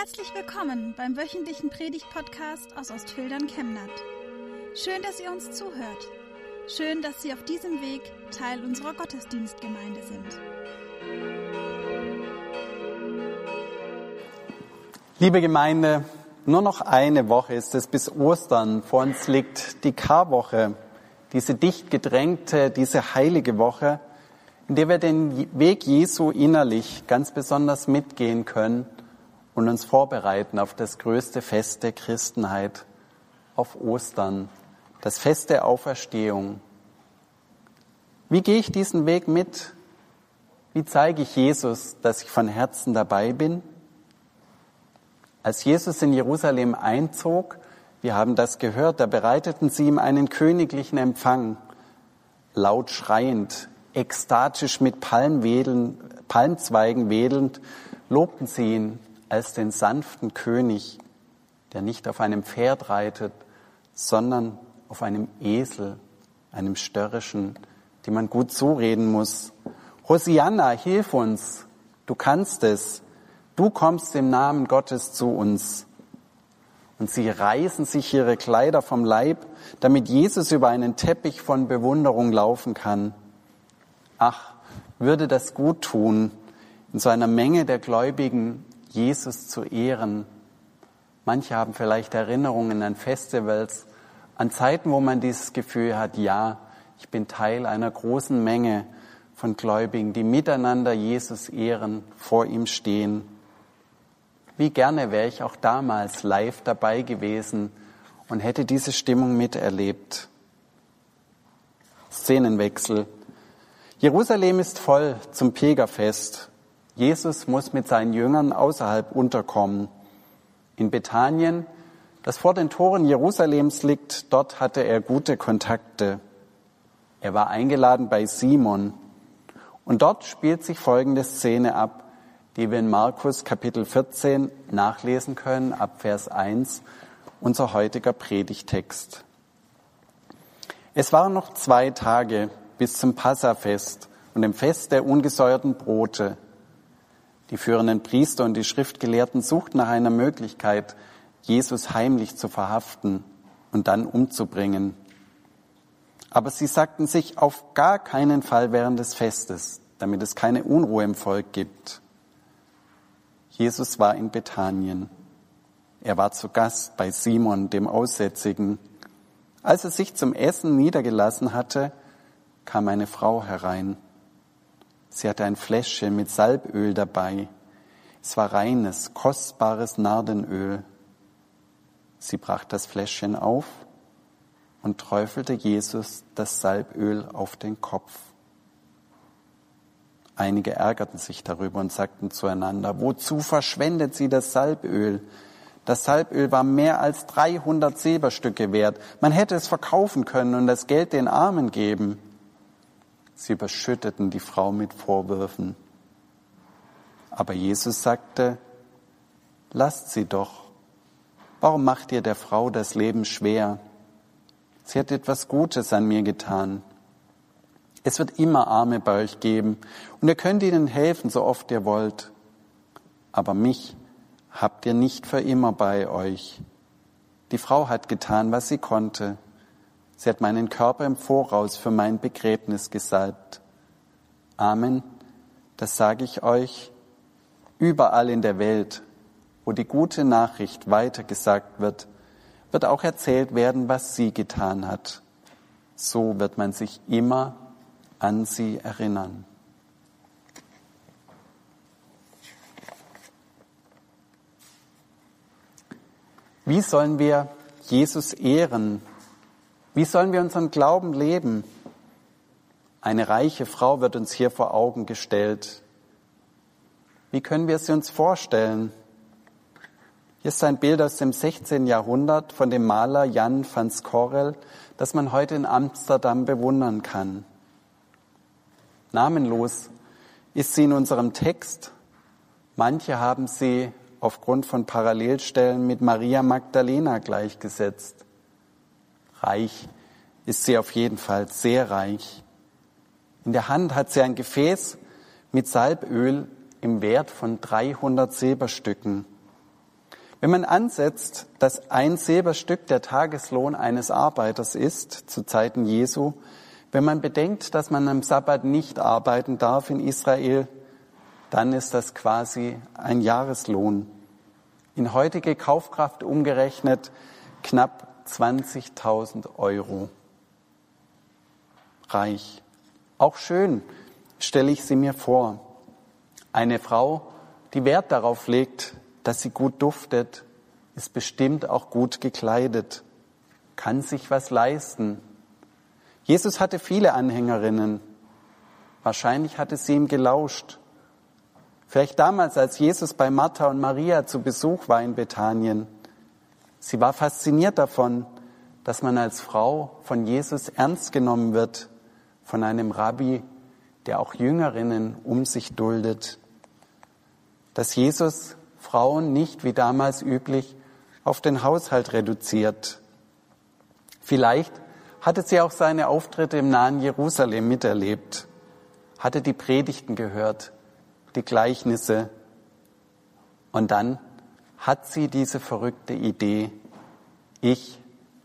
Herzlich willkommen beim wöchentlichen Predigt-Podcast aus Ostfildern Chemnat. Schön, dass ihr uns zuhört. Schön, dass Sie auf diesem Weg Teil unserer Gottesdienstgemeinde sind. Liebe Gemeinde, nur noch eine Woche ist es bis Ostern. Vor uns liegt die Karwoche, diese dicht gedrängte, diese heilige Woche, in der wir den Weg Jesu innerlich ganz besonders mitgehen können und uns vorbereiten auf das größte Fest der Christenheit, auf Ostern, das Fest der Auferstehung. Wie gehe ich diesen Weg mit? Wie zeige ich Jesus, dass ich von Herzen dabei bin? Als Jesus in Jerusalem einzog, wir haben das gehört, da bereiteten sie ihm einen königlichen Empfang, laut schreiend, ekstatisch mit Palmwedeln, Palmzweigen wedelnd, lobten sie ihn als den sanften König, der nicht auf einem Pferd reitet, sondern auf einem Esel, einem störrischen, die man gut zureden muss. Hosianna, hilf uns, du kannst es, du kommst im Namen Gottes zu uns. Und sie reißen sich ihre Kleider vom Leib, damit Jesus über einen Teppich von Bewunderung laufen kann. Ach, würde das gut tun, in so einer Menge der Gläubigen Jesus zu ehren. Manche haben vielleicht Erinnerungen an Festivals, an Zeiten, wo man dieses Gefühl hat, ja, ich bin Teil einer großen Menge von Gläubigen, die miteinander Jesus ehren, vor ihm stehen. Wie gerne wäre ich auch damals live dabei gewesen und hätte diese Stimmung miterlebt. Szenenwechsel. Jerusalem ist voll zum Pilgerfest. Jesus muss mit seinen Jüngern außerhalb unterkommen. In Bethanien, das vor den Toren Jerusalems liegt, dort hatte er gute Kontakte. Er war eingeladen bei Simon. Und dort spielt sich folgende Szene ab, die wir in Markus Kapitel 14 nachlesen können, ab Vers 1, unser heutiger Predigtext. Es waren noch zwei Tage bis zum Passafest und dem Fest der ungesäuerten Brote. Die führenden Priester und die Schriftgelehrten suchten nach einer Möglichkeit, Jesus heimlich zu verhaften und dann umzubringen. Aber sie sagten sich auf gar keinen Fall während des Festes, damit es keine Unruhe im Volk gibt. Jesus war in Bethanien. Er war zu Gast bei Simon, dem Aussätzigen. Als er sich zum Essen niedergelassen hatte, kam eine Frau herein. Sie hatte ein Fläschchen mit Salböl dabei. Es war reines, kostbares Nardenöl. Sie brachte das Fläschchen auf und träufelte Jesus das Salböl auf den Kopf. Einige ärgerten sich darüber und sagten zueinander, wozu verschwendet sie das Salböl? Das Salböl war mehr als 300 Silberstücke wert. Man hätte es verkaufen können und das Geld den Armen geben. Sie überschütteten die Frau mit Vorwürfen. Aber Jesus sagte, lasst sie doch. Warum macht ihr der Frau das Leben schwer? Sie hat etwas Gutes an mir getan. Es wird immer Arme bei euch geben und ihr könnt ihnen helfen, so oft ihr wollt. Aber mich habt ihr nicht für immer bei euch. Die Frau hat getan, was sie konnte. Sie hat meinen Körper im Voraus für mein Begräbnis gesalbt. Amen, das sage ich euch, überall in der Welt, wo die gute Nachricht weitergesagt wird, wird auch erzählt werden, was sie getan hat. So wird man sich immer an sie erinnern. Wie sollen wir Jesus ehren? Wie sollen wir unseren Glauben leben? Eine reiche Frau wird uns hier vor Augen gestellt. Wie können wir sie uns vorstellen? Hier ist ein Bild aus dem 16. Jahrhundert von dem Maler Jan van Scorel, das man heute in Amsterdam bewundern kann. Namenlos ist sie in unserem Text. Manche haben sie aufgrund von Parallelstellen mit Maria Magdalena gleichgesetzt. Reich ist sie auf jeden Fall, sehr reich. In der Hand hat sie ein Gefäß mit Salböl im Wert von 300 Silberstücken. Wenn man ansetzt, dass ein Silberstück der Tageslohn eines Arbeiters ist, zu Zeiten Jesu, wenn man bedenkt, dass man am Sabbat nicht arbeiten darf in Israel, dann ist das quasi ein Jahreslohn. In heutige Kaufkraft umgerechnet knapp 20.000 Euro. Reich. Auch schön stelle ich sie mir vor. Eine Frau, die Wert darauf legt, dass sie gut duftet, ist bestimmt auch gut gekleidet, kann sich was leisten. Jesus hatte viele Anhängerinnen. Wahrscheinlich hatte sie ihm gelauscht. Vielleicht damals, als Jesus bei Martha und Maria zu Besuch war in Bethanien. Sie war fasziniert davon, dass man als Frau von Jesus ernst genommen wird, von einem Rabbi, der auch Jüngerinnen um sich duldet. Dass Jesus Frauen nicht wie damals üblich auf den Haushalt reduziert. Vielleicht hatte sie auch seine Auftritte im nahen Jerusalem miterlebt, hatte die Predigten gehört, die Gleichnisse. Und dann hat sie diese verrückte Idee, ich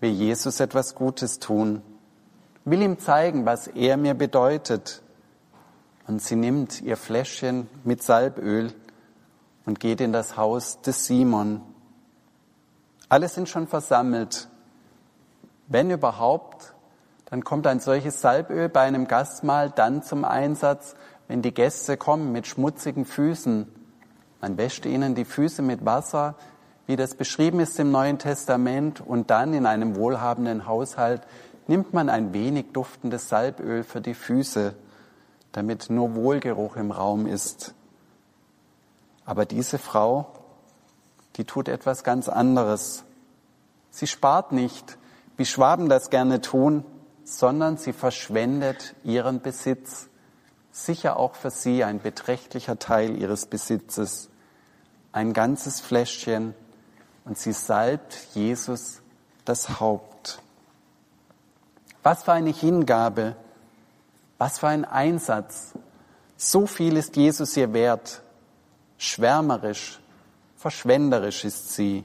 will Jesus etwas Gutes tun, will ihm zeigen, was er mir bedeutet. Und sie nimmt ihr Fläschchen mit Salböl und geht in das Haus des Simon. Alle sind schon versammelt. Wenn überhaupt, dann kommt ein solches Salböl bei einem Gastmahl dann zum Einsatz, wenn die Gäste kommen mit schmutzigen Füßen. Man wäscht ihnen die Füße mit Wasser, wie das beschrieben ist im Neuen Testament, und dann in einem wohlhabenden Haushalt nimmt man ein wenig duftendes Salböl für die Füße, damit nur Wohlgeruch im Raum ist. Aber diese Frau, die tut etwas ganz anderes. Sie spart nicht, wie Schwaben das gerne tun, sondern sie verschwendet ihren Besitz. Sicher auch für sie ein beträchtlicher Teil ihres Besitzes. Ein ganzes Fläschchen und sie salbt Jesus das Haupt. Was für eine Hingabe, was für ein Einsatz. So viel ist Jesus ihr wert. Schwärmerisch, verschwenderisch ist sie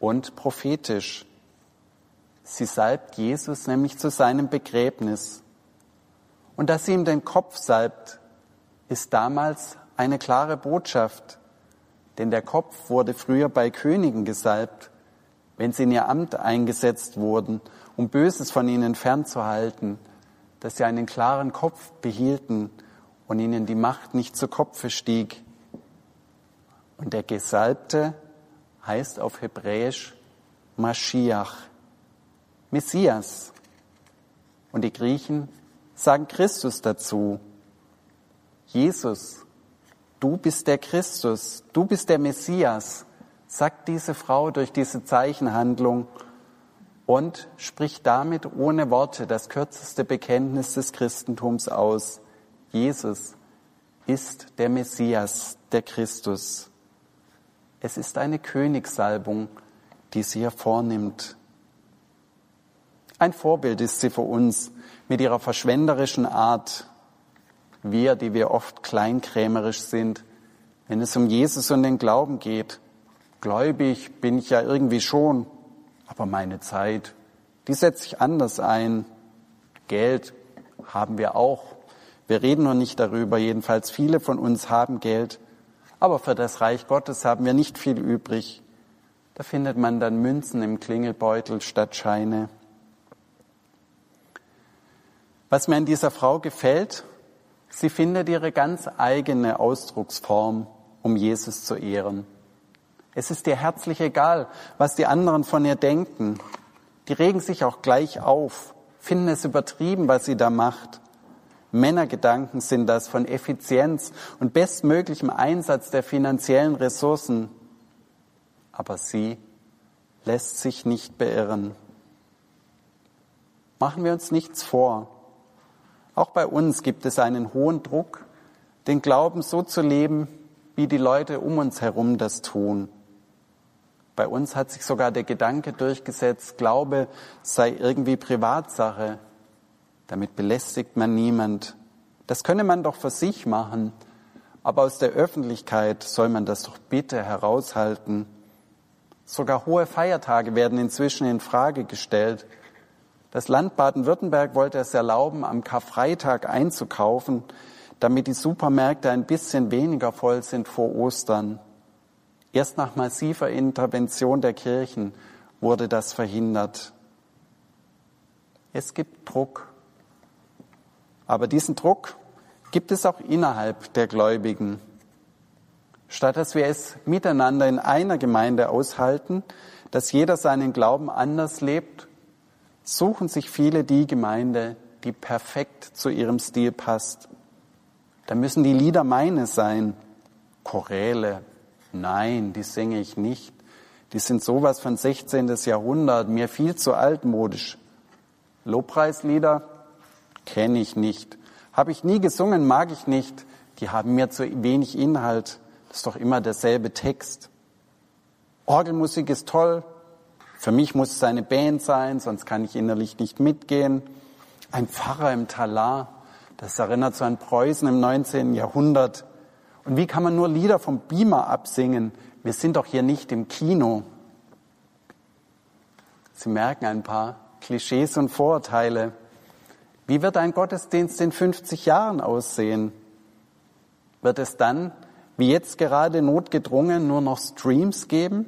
und prophetisch. Sie salbt Jesus nämlich zu seinem Begräbnis. Und dass sie ihm den Kopf salbt, ist damals eine klare Botschaft. Denn der Kopf wurde früher bei Königen gesalbt, wenn sie in ihr Amt eingesetzt wurden, um Böses von ihnen fernzuhalten, dass sie einen klaren Kopf behielten und ihnen die Macht nicht zu Kopfe stieg. Und der Gesalbte heißt auf Hebräisch Mashiach, Messias. Und die Griechen sagen Christus dazu. Jesus, du bist der Christus, du bist der Messias, sagt diese Frau durch diese Zeichenhandlung und spricht damit ohne Worte das kürzeste Bekenntnis des Christentums aus. Jesus ist der Messias, der Christus. Es ist eine Königssalbung, die sie hervornimmt. Ein Vorbild ist sie für uns mit ihrer verschwenderischen Art. Wir, die wir oft kleinkrämerisch sind, wenn es um Jesus und den Glauben geht. Gläubig bin ich ja irgendwie schon, aber meine Zeit, die setze ich anders ein. Geld haben wir auch, wir reden noch nicht darüber, jedenfalls viele von uns haben Geld, aber für das Reich Gottes haben wir nicht viel übrig. Da findet man dann Münzen im Klingelbeutel statt Scheine. Was mir an dieser Frau gefällt, sie findet ihre ganz eigene Ausdrucksform, um Jesus zu ehren. Es ist ihr herzlich egal, was die anderen von ihr denken. Die regen sich auch gleich auf, finden es übertrieben, was sie da macht. Männergedanken sind das von Effizienz und bestmöglichem Einsatz der finanziellen Ressourcen. Aber sie lässt sich nicht beirren. Machen wir uns nichts vor. Auch bei uns gibt es einen hohen Druck, den Glauben so zu leben, wie die Leute um uns herum das tun. Bei uns hat sich sogar der Gedanke durchgesetzt, Glaube sei irgendwie Privatsache, damit belästigt man niemand. Das könne man doch für sich machen. aber aus der Öffentlichkeit soll man das doch bitte heraushalten. Sogar hohe Feiertage werden inzwischen in Frage gestellt. Das Land Baden-Württemberg wollte es erlauben, am Karfreitag einzukaufen, damit die Supermärkte ein bisschen weniger voll sind vor Ostern. Erst nach massiver Intervention der Kirchen wurde das verhindert. Es gibt Druck. Aber diesen Druck gibt es auch innerhalb der Gläubigen. Statt dass wir es miteinander in einer Gemeinde aushalten, dass jeder seinen Glauben anders lebt, suchen sich viele die Gemeinde, die perfekt zu ihrem Stil passt. Da müssen die Lieder meine sein. Choräle, nein, die singe ich nicht. Die sind sowas von 16. Jahrhundert, mir viel zu altmodisch. Lobpreislieder kenne ich nicht. Habe ich nie gesungen, mag ich nicht. Die haben mir zu wenig Inhalt. Das ist doch immer derselbe Text. Orgelmusik ist toll. Für mich muss es eine Band sein, sonst kann ich innerlich nicht mitgehen. Ein Pfarrer im Talar, das erinnert so an Preußen im 19. Jahrhundert. Und wie kann man nur Lieder vom Beamer absingen? Wir sind doch hier nicht im Kino. Sie merken ein paar Klischees und Vorurteile. Wie wird ein Gottesdienst in 50 Jahren aussehen? Wird es dann wie jetzt gerade notgedrungen nur noch Streams geben,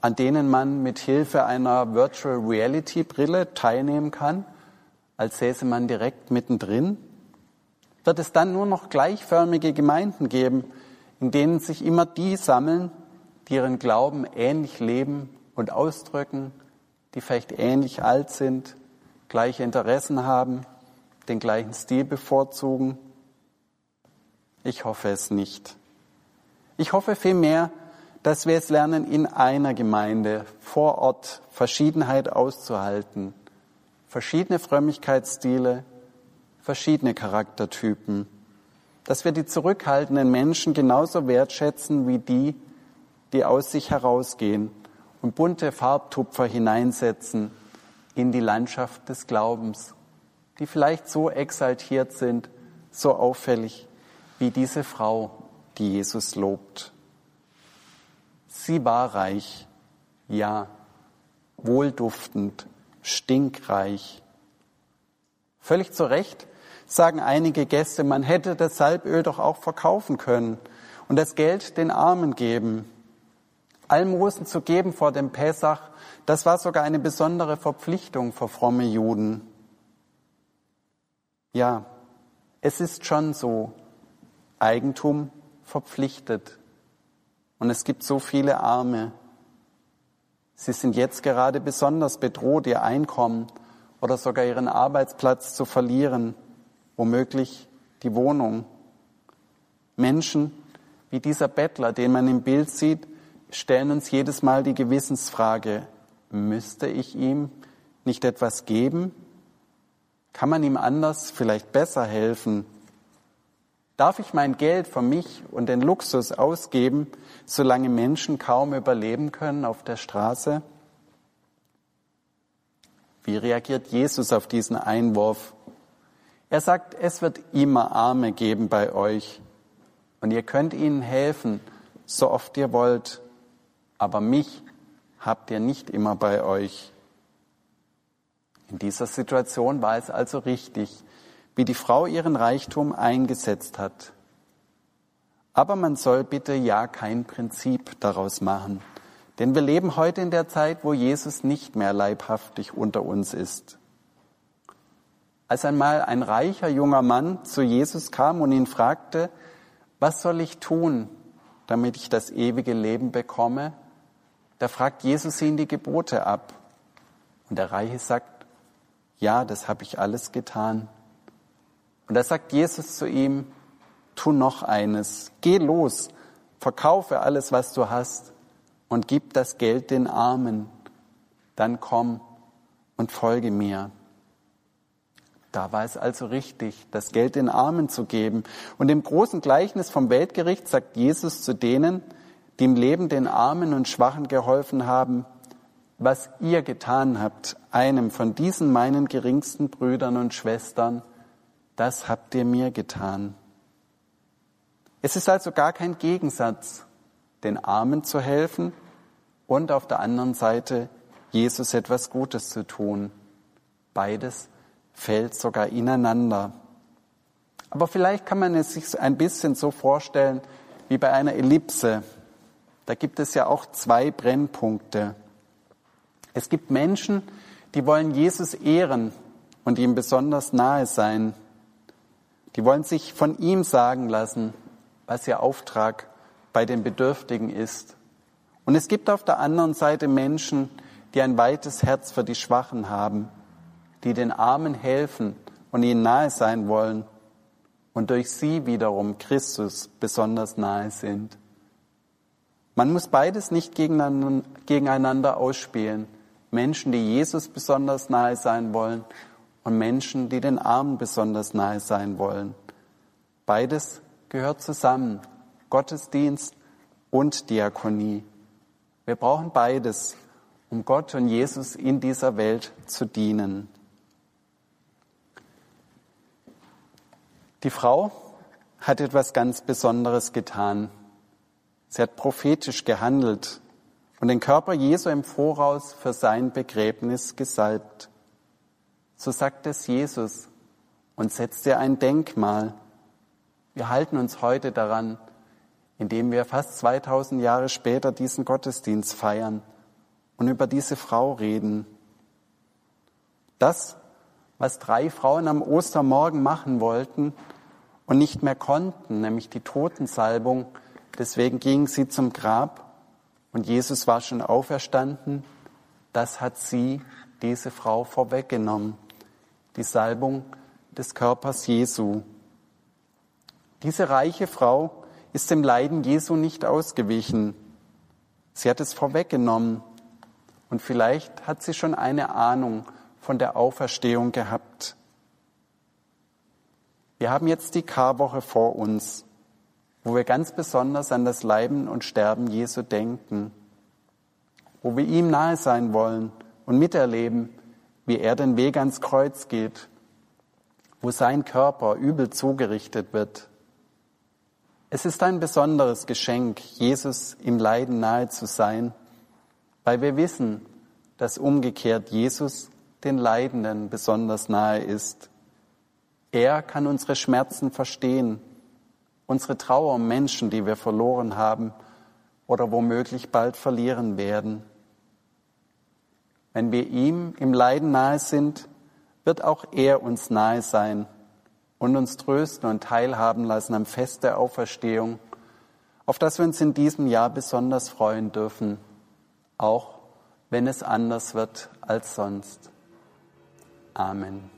an denen man mit Hilfe einer Virtual Reality Brille teilnehmen kann, als säße man direkt mittendrin? Wird es dann nur noch gleichförmige Gemeinden geben, in denen sich immer die sammeln, die ihren Glauben ähnlich leben und ausdrücken, die vielleicht ähnlich alt sind, gleiche Interessen haben, den gleichen Stil bevorzugen? Ich hoffe es nicht. Ich hoffe vielmehr, dass wir es lernen, in einer Gemeinde vor Ort Verschiedenheit auszuhalten, verschiedene Frömmigkeitsstile, verschiedene Charaktertypen, dass wir die zurückhaltenden Menschen genauso wertschätzen wie die, die aus sich herausgehen und bunte Farbtupfer hineinsetzen in die Landschaft des Glaubens, die vielleicht so exaltiert sind, so auffällig wie diese Frau die Jesus lobt. Sie war reich, ja, wohlduftend, stinkreich. Völlig zu Recht sagen einige Gäste, man hätte das Salböl doch auch verkaufen können und das Geld den Armen geben. Almosen zu geben vor dem Pessach, das war sogar eine besondere Verpflichtung für fromme Juden. Ja, es ist schon so. Eigentum verpflichtet. Und es gibt so viele Arme. Sie sind jetzt gerade besonders bedroht, ihr Einkommen oder sogar ihren Arbeitsplatz zu verlieren, womöglich die Wohnung. Menschen wie dieser Bettler, den man im Bild sieht, stellen uns jedes Mal die Gewissensfrage, müsste ich ihm nicht etwas geben? Kann man ihm anders vielleicht besser helfen? Darf ich mein Geld für mich und den Luxus ausgeben, solange Menschen kaum überleben können auf der Straße? Wie reagiert Jesus auf diesen Einwurf? Er sagt, es wird immer Arme geben bei euch und ihr könnt ihnen helfen, so oft ihr wollt, aber mich habt ihr nicht immer bei euch. In dieser Situation war es also richtig, wie die Frau ihren Reichtum eingesetzt hat. Aber man soll bitte ja kein Prinzip daraus machen. Denn wir leben heute in der Zeit, wo Jesus nicht mehr leibhaftig unter uns ist. Als einmal ein reicher junger Mann zu Jesus kam und ihn fragte, was soll ich tun, damit ich das ewige Leben bekomme? Da fragt Jesus ihn die Gebote ab. Und der Reiche sagt, ja, das habe ich alles getan. Und da sagt Jesus zu ihm, tu noch eines, geh los, verkaufe alles, was du hast und gib das Geld den Armen, dann komm und folge mir. Da war es also richtig, das Geld den Armen zu geben. Und im großen Gleichnis vom Weltgericht sagt Jesus zu denen, die im Leben den Armen und Schwachen geholfen haben, was ihr getan habt, einem von diesen meinen geringsten Brüdern und Schwestern, das habt ihr mir getan. Es ist also gar kein Gegensatz, den Armen zu helfen und auf der anderen Seite Jesus etwas Gutes zu tun. Beides fällt sogar ineinander. Aber vielleicht kann man es sich ein bisschen so vorstellen wie bei einer Ellipse. Da gibt es ja auch zwei Brennpunkte. Es gibt Menschen, die wollen Jesus ehren und ihm besonders nahe sein. Die wollen sich von ihm sagen lassen, was ihr Auftrag bei den Bedürftigen ist. Und es gibt auf der anderen Seite Menschen, die ein weites Herz für die Schwachen haben, die den Armen helfen und ihnen nahe sein wollen und durch sie wiederum Christus besonders nahe sind. Man muss beides nicht gegeneinander ausspielen. Menschen, die Jesus besonders nahe sein wollen und Menschen, die den Armen besonders nahe sein wollen. Beides gehört zusammen. Gottesdienst und Diakonie. Wir brauchen beides, um Gott und Jesus in dieser Welt zu dienen. Die Frau hat etwas ganz Besonderes getan. Sie hat prophetisch gehandelt und den Körper Jesu im Voraus für sein Begräbnis gesalbt. So sagt es Jesus und setzt ihr ein Denkmal. Wir halten uns heute daran, indem wir fast 2000 Jahre später diesen Gottesdienst feiern und über diese Frau reden. Das, was drei Frauen am Ostermorgen machen wollten und nicht mehr konnten, nämlich die Totensalbung, deswegen gingen sie zum Grab und Jesus war schon auferstanden, das hat sie, diese Frau, vorweggenommen. Die Salbung des Körpers Jesu. Diese reiche Frau ist dem Leiden Jesu nicht ausgewichen. Sie hat es vorweggenommen und vielleicht hat sie schon eine Ahnung von der Auferstehung gehabt. Wir haben jetzt die Karwoche vor uns, wo wir ganz besonders an das Leiden und Sterben Jesu denken, wo wir ihm nahe sein wollen und miterleben, wie er den Weg ans Kreuz geht, wo sein Körper übel zugerichtet wird es ist ein besonderes Geschenk, Jesus im Leiden nahe zu sein, weil wir wissen, dass umgekehrt Jesus den Leidenden besonders nahe ist. Er kann unsere Schmerzen verstehen, unsere Trauer um Menschen, die wir verloren haben oder womöglich bald verlieren werden. Wenn wir ihm im Leiden nahe sind, wird auch er uns nahe sein und uns trösten und teilhaben lassen am Fest der Auferstehung, auf das wir uns in diesem Jahr besonders freuen dürfen, auch wenn es anders wird als sonst. Amen.